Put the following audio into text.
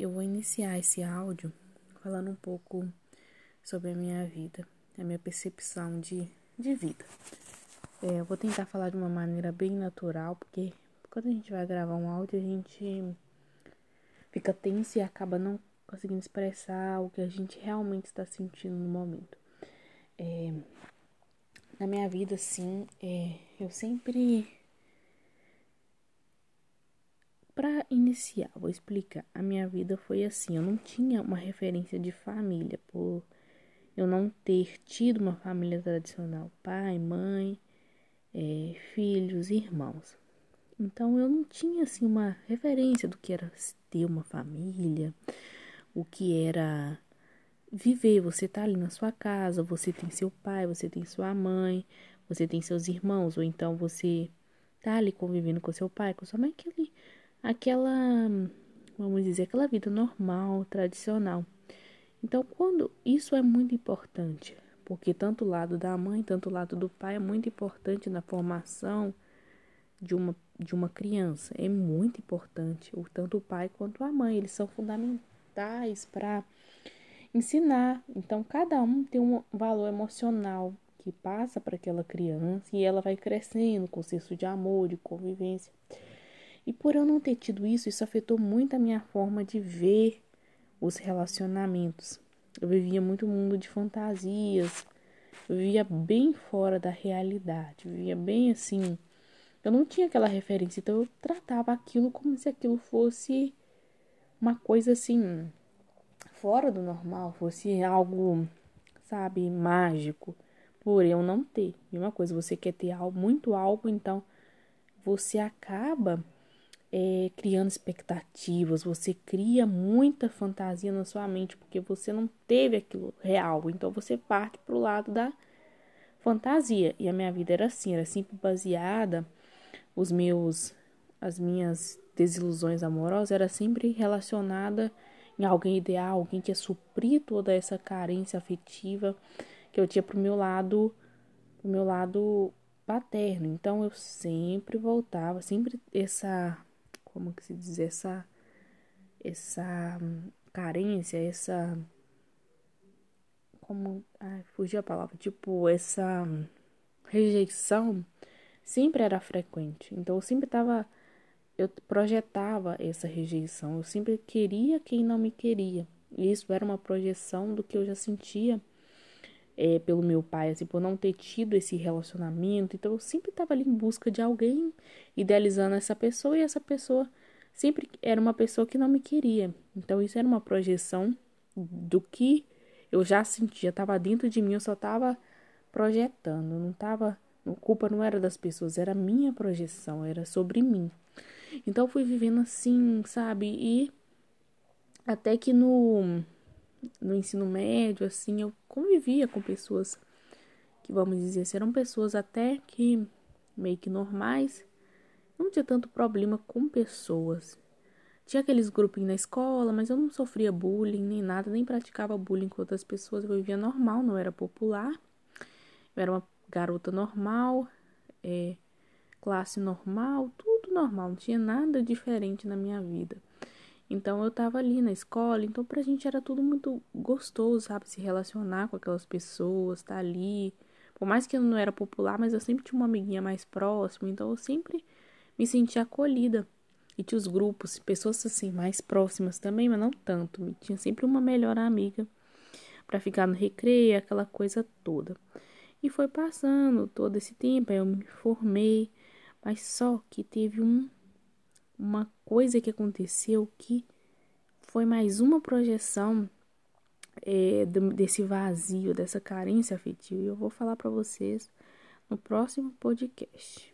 Eu vou iniciar esse áudio falando um pouco sobre a minha vida, a minha percepção de, de vida. É, eu vou tentar falar de uma maneira bem natural, porque quando a gente vai gravar um áudio, a gente fica tenso e acaba não conseguindo expressar o que a gente realmente está sentindo no momento. É, na minha vida, sim, é, eu sempre para iniciar, vou explicar. A minha vida foi assim, eu não tinha uma referência de família, por eu não ter tido uma família tradicional, pai, mãe, é, filhos, irmãos. Então eu não tinha assim uma referência do que era ter uma família, o que era viver. Você tá ali na sua casa, você tem seu pai, você tem sua mãe, você tem seus irmãos, ou então você tá ali convivendo com seu pai, com sua mãe, aquela, vamos dizer, aquela vida normal, tradicional. Então, quando isso é muito importante, porque tanto o lado da mãe, tanto o lado do pai é muito importante na formação de uma, de uma criança. É muito importante, o, tanto o pai quanto a mãe, eles são fundamentais para ensinar. Então, cada um tem um valor emocional que passa para aquela criança e ela vai crescendo com senso de amor, de convivência. E por eu não ter tido isso, isso afetou muito a minha forma de ver os relacionamentos. Eu vivia muito mundo de fantasias, eu vivia bem fora da realidade, eu vivia bem assim. Eu não tinha aquela referência, então eu tratava aquilo como se aquilo fosse uma coisa assim fora do normal, fosse algo, sabe, mágico, por eu não ter. E uma coisa, você quer ter algo, muito algo, então você acaba é, criando expectativas, você cria muita fantasia na sua mente porque você não teve aquilo real, então você parte para o lado da fantasia. E a minha vida era assim, era sempre baseada os meus as minhas desilusões amorosas era sempre relacionada em alguém ideal, alguém que ia suprir toda essa carência afetiva que eu tinha pro meu lado, pro meu lado paterno. Então eu sempre voltava, sempre essa como que se diz, essa, essa carência, essa, como, ai, a palavra, tipo, essa rejeição sempre era frequente. Então eu sempre tava, eu projetava essa rejeição, eu sempre queria quem não me queria. E isso era uma projeção do que eu já sentia é, pelo meu pai, assim, por não ter tido esse relacionamento. Então eu sempre estava ali em busca de alguém, idealizando essa pessoa, e essa pessoa sempre era uma pessoa que não me queria. Então isso era uma projeção do que eu já sentia, estava dentro de mim, eu só estava projetando, não estava. A culpa não era das pessoas, era minha projeção, era sobre mim. Então eu fui vivendo assim, sabe? E até que no no ensino médio, assim, eu convivia com pessoas que, vamos dizer, assim, eram pessoas até que meio que normais. Não tinha tanto problema com pessoas. Tinha aqueles grupinhos na escola, mas eu não sofria bullying nem nada, nem praticava bullying com outras pessoas. Eu vivia normal, não era popular. Eu era uma garota normal, é, classe normal, tudo normal, não tinha nada diferente na minha vida. Então eu tava ali na escola, então pra gente era tudo muito gostoso, sabe? Se relacionar com aquelas pessoas, estar tá ali. Por mais que eu não era popular, mas eu sempre tinha uma amiguinha mais próxima, então eu sempre me sentia acolhida. E tinha os grupos, pessoas assim, mais próximas também, mas não tanto. Tinha sempre uma melhor amiga para ficar no recreio, aquela coisa toda. E foi passando todo esse tempo, aí eu me formei, mas só que teve um uma coisa que aconteceu que foi mais uma projeção é, desse vazio, dessa carência afetiva. E eu vou falar para vocês no próximo podcast.